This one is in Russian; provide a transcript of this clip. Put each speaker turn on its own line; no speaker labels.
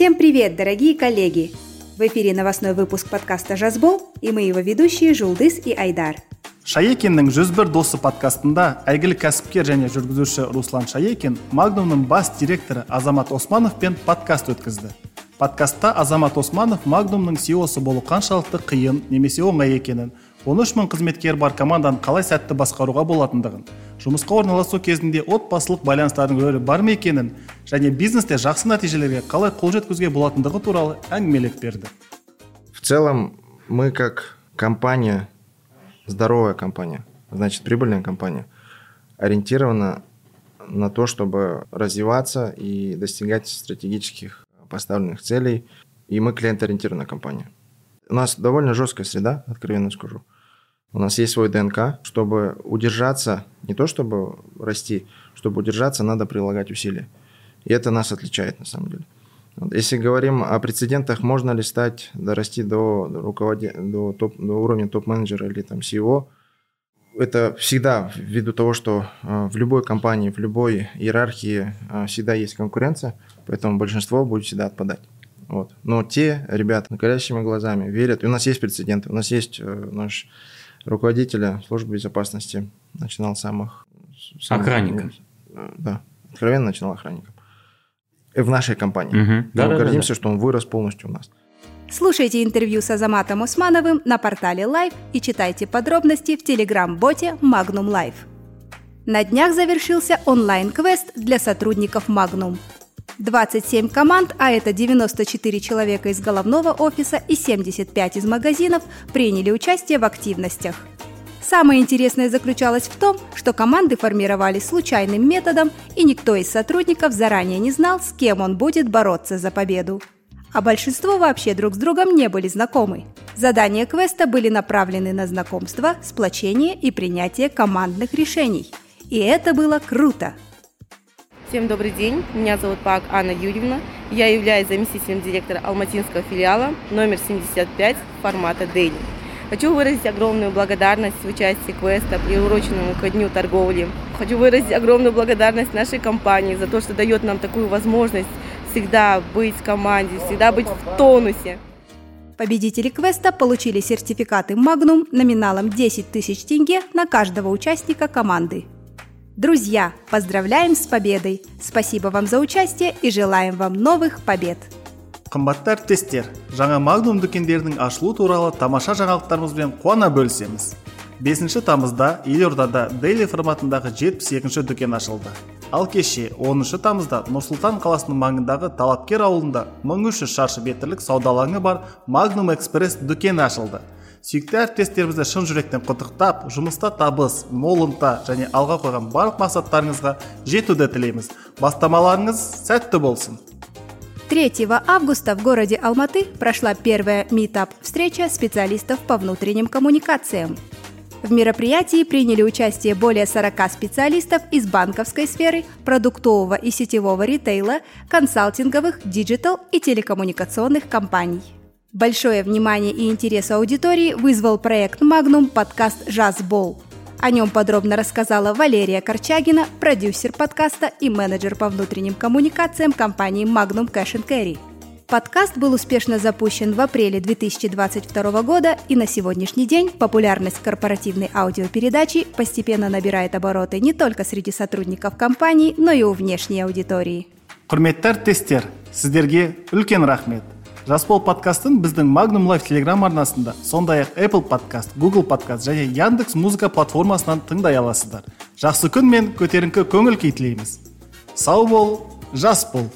Всем привет, дорогие коллеги! В эфире новостной выпуск подкаста «Жазбол» и мы его ведущие Жулдыс и Айдар.
шаекиннің жүз бір досы подкастында әйгілі кәсіпкер және жүргізуші руслан шаекин магнумның бас директоры азамат османовпен подкаст өткізді подкастта азамат османов магнумның сеосы болу қаншалықты қиын немесе оңай екенін он үш мың қызметкері бар команданы қалай сәтті басқаруға болатындығын жұмысқа орналасу кезінде отбасылық байланыстардың рөлі бар ма екенін және бизнесте жақсы нәтижелерге қалай қол жеткізуге болатындығы туралы әңгімелеп берді
в целом мы как компания здоровая компания значит прибыльная компания ориентирована на то чтобы развиваться и достигать стратегических поставленных целей и мы клиент-ориентированная компания у нас довольно жесткая среда, откровенно скажу. У нас есть свой ДНК. Чтобы удержаться, не то чтобы расти, чтобы удержаться, надо прилагать усилия. И это нас отличает на самом деле. Если говорим о прецедентах, можно ли стать, дорасти до, руководи... до, топ... до уровня топ-менеджера или там CEO, это всегда ввиду того, что э, в любой компании, в любой иерархии э, всегда есть конкуренция, поэтому большинство будет всегда отпадать. Вот. Но те ребята горящими глазами верят. И у нас есть прецеденты. У нас есть э, наш руководитель службы безопасности начинал самых...
самых охранником.
Э, да, откровенно начинал охранником. И в нашей компании.
Угу.
Мы
Да, да,
гордимся,
да,
что он вырос полностью у нас.
Слушайте интервью с Азаматом Усмановым на портале Live и читайте подробности в телеграм-боте Magnum Live. На днях завершился онлайн-квест для сотрудников Magnum – 27 команд, а это 94 человека из головного офиса и 75 из магазинов, приняли участие в активностях. Самое интересное заключалось в том, что команды формировались случайным методом, и никто из сотрудников заранее не знал, с кем он будет бороться за победу. А большинство вообще друг с другом не были знакомы. Задания квеста были направлены на знакомство, сплочение и принятие командных решений. И это было круто!
Всем добрый день, меня зовут Пак Анна Юрьевна. Я являюсь заместителем директора Алматинского филиала номер 75 формата Daily. Хочу выразить огромную благодарность в участии квеста, приуроченному ко Дню торговли. Хочу выразить огромную благодарность нашей компании за то, что дает нам такую возможность всегда быть в команде, всегда быть в тонусе.
Победители квеста получили сертификаты Magnum номиналом 10 тысяч тенге на каждого участника команды. Друзья, поздравляем с победой! Спасибо вам за участие и желаем вам новых побед!
қымбатты әріптестер жаңа магнум дүкендерінің ашылу туралы тамаша жаңалықтарымызбен қуана бөлісеміз бесінші тамызда елордада дейли форматындағы жетпіс екінші дүкен ашылды ал кеше 10 тамызда нұрсұлтан қаласының маңындағы талапкер ауылында 1300 шаршы метрлік сауда алаңы бар магнум экспресс дүкені ашылды сүйікті әріптестерімізді шын жүректен құттықтап жұмыста табыс мол ынта және алға қойған барлық мақсаттарыңызға жетуді тілейміз бастамаларыңыз сәтті болсын
3 августа в городе Алматы прошла первая митап-встреча специалистов по внутренним коммуникациям. В мероприятии приняли участие более 40 специалистов из банковской сферы, продуктового и сетевого ритейла, консалтинговых, диджитал и телекоммуникационных компаний. Большое внимание и интерес аудитории вызвал проект Magnum подкаст «Жазбол». О нем подробно рассказала Валерия Корчагина, продюсер подкаста и менеджер по внутренним коммуникациям компании Magnum Cash Carry. Подкаст был успешно запущен в апреле 2022 года, и на сегодняшний день популярность корпоративной аудиопередачи постепенно набирает обороты не только среди сотрудников компании, но и у внешней аудитории.
құрметті әріптестер сіздерге үлкен рахмет Жасбол подкастын біздің магнум лайф телеграм арнасында сондай ақ apple подкаст google подкаст және яндекс музыка платформасынан тыңдай аласыздар. Жақсы күн мен көтеріңкі көңіл күй тілейміз. Сау бол жас бол!